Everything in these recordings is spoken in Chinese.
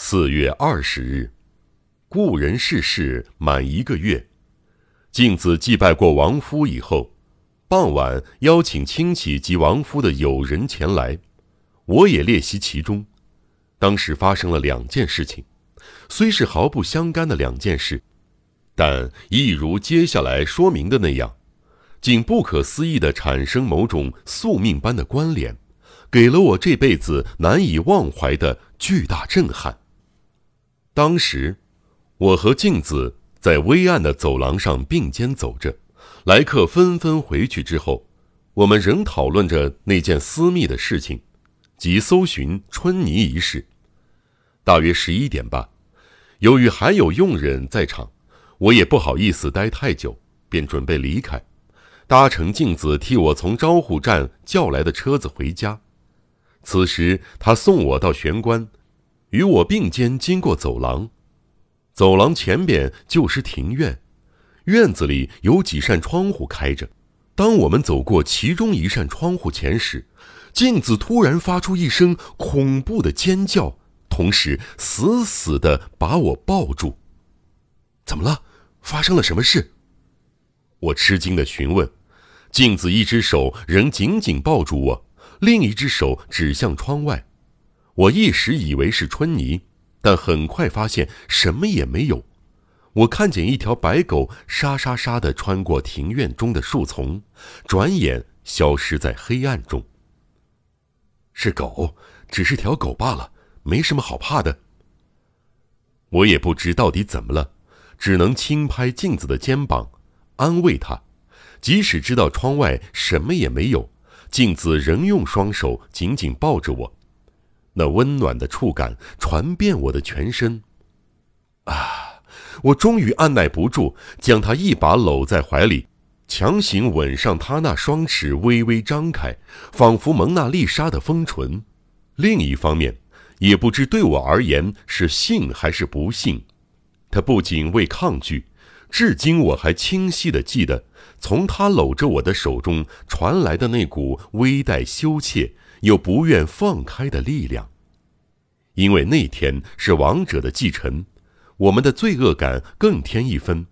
四月二十日，故人逝世满一个月。镜子祭拜过亡夫以后，傍晚邀请亲戚及亡夫的友人前来，我也列席其中。当时发生了两件事情，虽是毫不相干的两件事，但一如接下来说明的那样，竟不可思议地产生某种宿命般的关联，给了我这辈子难以忘怀的巨大震撼。当时，我和镜子在微暗的走廊上并肩走着，来客纷纷回去之后，我们仍讨论着那件私密的事情，即搜寻春泥一事。大约十一点吧，由于还有佣人在场，我也不好意思待太久，便准备离开，搭乘镜子替我从招呼站叫来的车子回家。此时，他送我到玄关。与我并肩经过走廊，走廊前边就是庭院，院子里有几扇窗户开着。当我们走过其中一扇窗户前时，镜子突然发出一声恐怖的尖叫，同时死死地把我抱住。怎么了？发生了什么事？我吃惊地询问。镜子一只手仍紧紧抱住我，另一只手指向窗外。我一时以为是春泥，但很快发现什么也没有。我看见一条白狗沙沙沙地穿过庭院中的树丛，转眼消失在黑暗中。是狗，只是条狗罢了，没什么好怕的。我也不知到底怎么了，只能轻拍镜子的肩膀，安慰他。即使知道窗外什么也没有，镜子仍用双手紧紧抱着我。那温暖的触感传遍我的全身，啊！我终于按耐不住，将他一把搂在怀里，强行吻上他那双齿微微张开，仿佛蒙娜丽莎的丰唇。另一方面，也不知对我而言是幸还是不幸，他不仅未抗拒，至今我还清晰地记得，从他搂着我的手中传来的那股微带羞怯。又不愿放开的力量，因为那天是王者的继承，我们的罪恶感更添一分。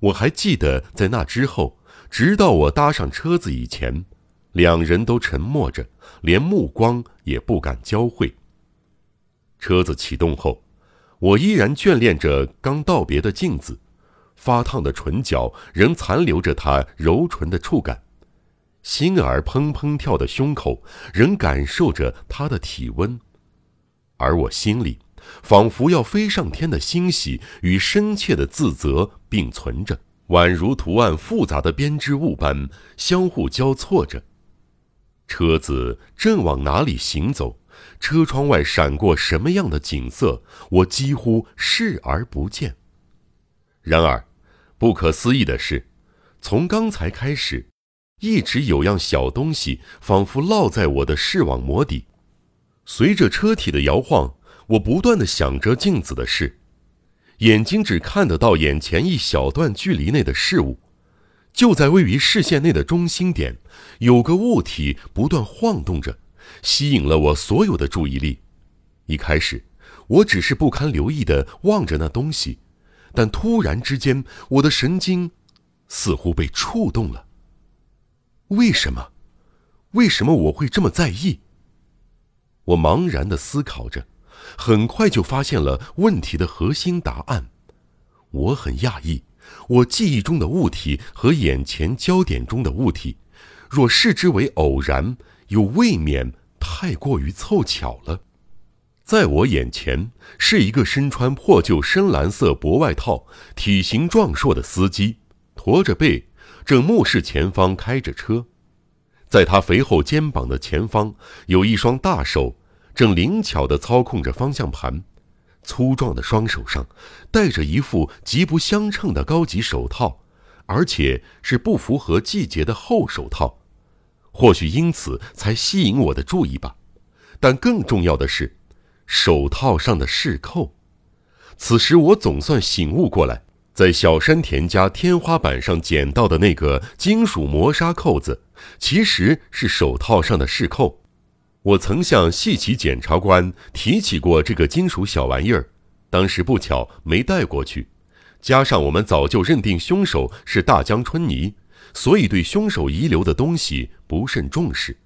我还记得，在那之后，直到我搭上车子以前，两人都沉默着，连目光也不敢交汇。车子启动后，我依然眷恋着刚道别的镜子，发烫的唇角仍残留着她柔唇的触感。心儿砰砰跳的胸口，仍感受着他的体温，而我心里，仿佛要飞上天的欣喜与深切的自责并存着，宛如图案复杂的编织物般相互交错着。车子正往哪里行走？车窗外闪过什么样的景色？我几乎视而不见。然而，不可思议的是，从刚才开始。一直有样小东西，仿佛落在我的视网膜底。随着车体的摇晃，我不断的想着镜子的事，眼睛只看得到眼前一小段距离内的事物。就在位于视线内的中心点，有个物体不断晃动着，吸引了我所有的注意力。一开始，我只是不堪留意的望着那东西，但突然之间，我的神经似乎被触动了。为什么？为什么我会这么在意？我茫然的思考着，很快就发现了问题的核心答案。我很讶异，我记忆中的物体和眼前焦点中的物体，若视之为偶然，又未免太过于凑巧了。在我眼前是一个身穿破旧深蓝色薄外套、体型壮硕的司机，驼着背。正目视前方开着车，在他肥厚肩膀的前方有一双大手，正灵巧地操控着方向盘。粗壮的双手上戴着一副极不相称的高级手套，而且是不符合季节的厚手套，或许因此才吸引我的注意吧。但更重要的是，手套上的饰扣。此时我总算醒悟过来。在小山田家天花板上捡到的那个金属磨砂扣子，其实是手套上的饰扣。我曾向细奇检察官提起过这个金属小玩意儿，当时不巧没带过去，加上我们早就认定凶手是大江春泥，所以对凶手遗留的东西不甚重视。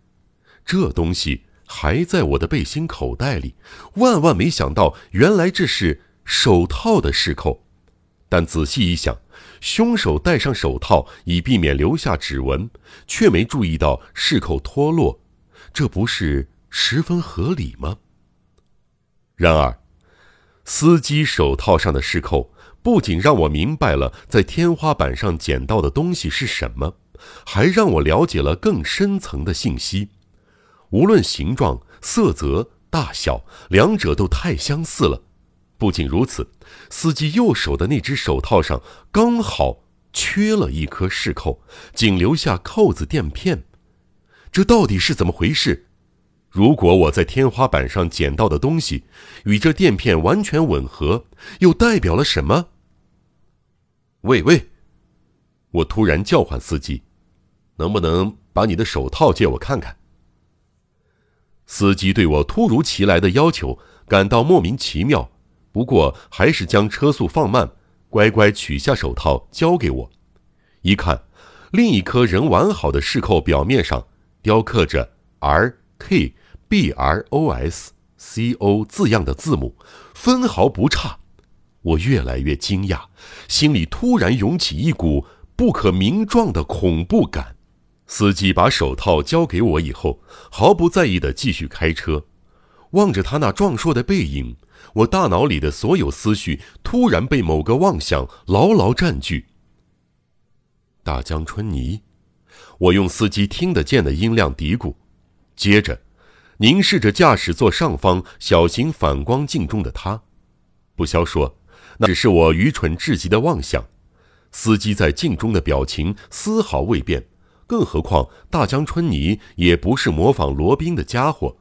这东西还在我的背心口袋里，万万没想到，原来这是手套的饰扣。但仔细一想，凶手戴上手套以避免留下指纹，却没注意到饰扣脱落，这不是十分合理吗？然而，司机手套上的饰扣不仅让我明白了在天花板上捡到的东西是什么，还让我了解了更深层的信息。无论形状、色泽、大小，两者都太相似了。不仅如此，司机右手的那只手套上刚好缺了一颗饰扣，仅留下扣子垫片。这到底是怎么回事？如果我在天花板上捡到的东西与这垫片完全吻合，又代表了什么？喂喂！我突然叫唤司机：“能不能把你的手套借我看看？”司机对我突如其来的要求感到莫名其妙。不过，还是将车速放慢，乖乖取下手套交给我。一看，另一颗仍完好的饰扣表面上雕刻着 “R K B R O S C O” 字样的字母，分毫不差。我越来越惊讶，心里突然涌起一股不可名状的恐怖感。司机把手套交给我以后，毫不在意地继续开车，望着他那壮硕的背影。我大脑里的所有思绪突然被某个妄想牢牢占据。大江春泥，我用司机听得见的音量嘀咕，接着凝视着驾驶座上方小型反光镜中的他。不消说，那只是我愚蠢至极的妄想。司机在镜中的表情丝毫未变，更何况大江春泥也不是模仿罗宾的家伙。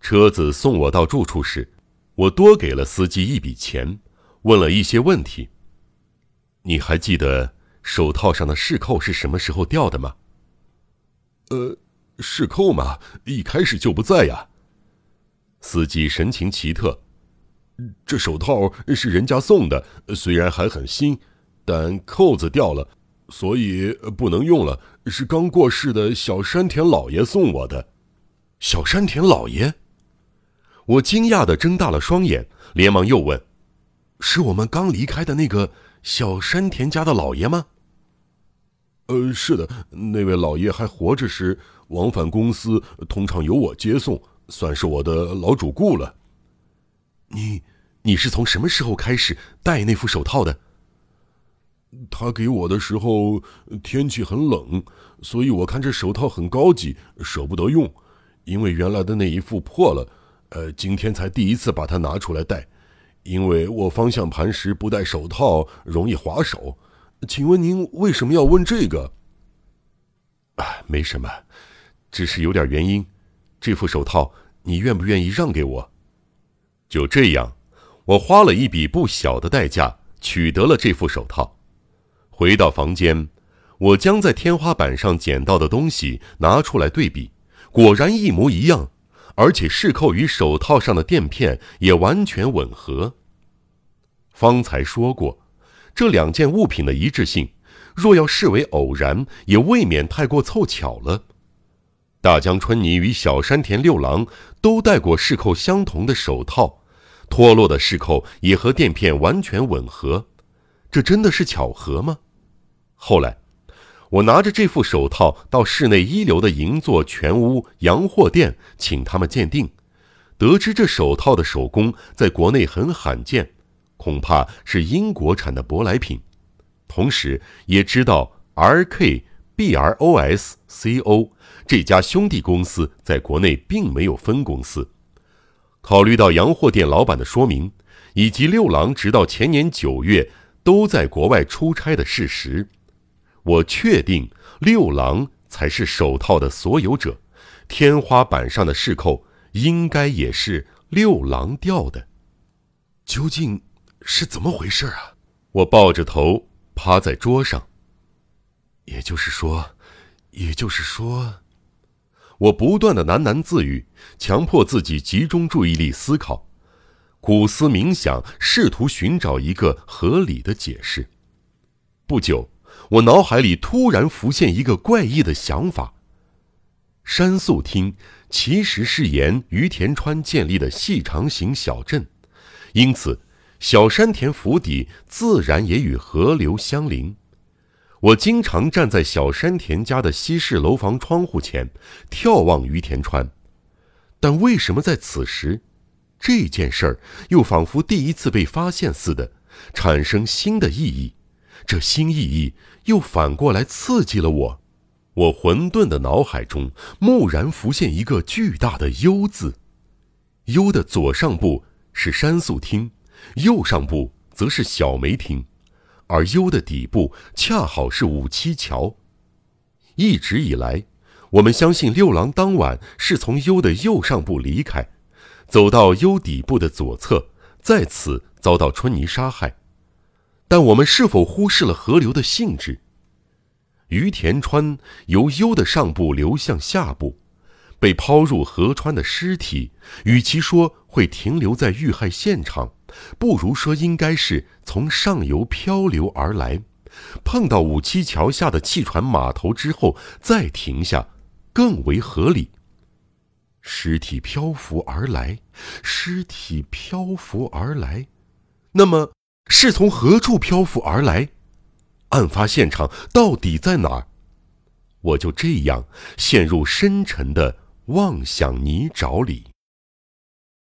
车子送我到住处时。我多给了司机一笔钱，问了一些问题。你还记得手套上的饰扣是什么时候掉的吗？呃，饰扣嘛，一开始就不在呀。司机神情奇特，这手套是人家送的，虽然还很新，但扣子掉了，所以不能用了。是刚过世的小山田老爷送我的。小山田老爷。我惊讶的睁大了双眼，连忙又问：“是我们刚离开的那个小山田家的老爷吗？”“呃，是的，那位老爷还活着时，往返公司通常由我接送，算是我的老主顾了。”“你，你是从什么时候开始戴那副手套的？”“他给我的时候天气很冷，所以我看这手套很高级，舍不得用，因为原来的那一副破了。”呃，今天才第一次把它拿出来戴，因为我方向盘时不戴手套容易滑手。请问您为什么要问这个？啊，没什么，只是有点原因。这副手套你愿不愿意让给我？就这样，我花了一笔不小的代价取得了这副手套。回到房间，我将在天花板上捡到的东西拿出来对比，果然一模一样。而且饰扣与手套上的垫片也完全吻合。方才说过，这两件物品的一致性，若要视为偶然，也未免太过凑巧了。大江春泥与小山田六郎都戴过饰扣相同的手套，脱落的饰扣也和垫片完全吻合，这真的是巧合吗？后来。我拿着这副手套到市内一流的银座全屋洋货店，请他们鉴定，得知这手套的手工在国内很罕见，恐怕是英国产的舶来品。同时，也知道 R K B R O S C O 这家兄弟公司在国内并没有分公司。考虑到洋货店老板的说明，以及六郎直到前年九月都在国外出差的事实。我确定六郎才是手套的所有者，天花板上的饰扣应该也是六郎掉的。究竟是怎么回事啊？我抱着头趴在桌上。也就是说，也就是说，我不断的喃喃自语，强迫自己集中注意力思考，苦思冥想，试图寻找一个合理的解释。不久，我脑海里突然浮现一个怪异的想法：山宿町其实是沿于田川建立的细长型小镇，因此小山田府邸自然也与河流相邻。我经常站在小山田家的西式楼房窗户前，眺望于田川。但为什么在此时，这件事儿又仿佛第一次被发现似的，产生新的意义？这新意义又反过来刺激了我。我混沌的脑海中蓦然浮现一个巨大的“幽”字，“幽”的左上部是山宿厅，右上部则是小梅厅。而幽的底部恰好是五七桥。一直以来，我们相信六郎当晚是从幽的右上部离开，走到幽底部的左侧，再次遭到春泥杀害。但我们是否忽视了河流的性质？于田川由幽的上部流向下部。被抛入河川的尸体，与其说会停留在遇害现场，不如说应该是从上游漂流而来，碰到五七桥下的汽船码头之后再停下，更为合理。尸体漂浮而来，尸体漂浮而来，那么是从何处漂浮而来？案发现场到底在哪儿？我就这样陷入深沉的。妄想泥沼里。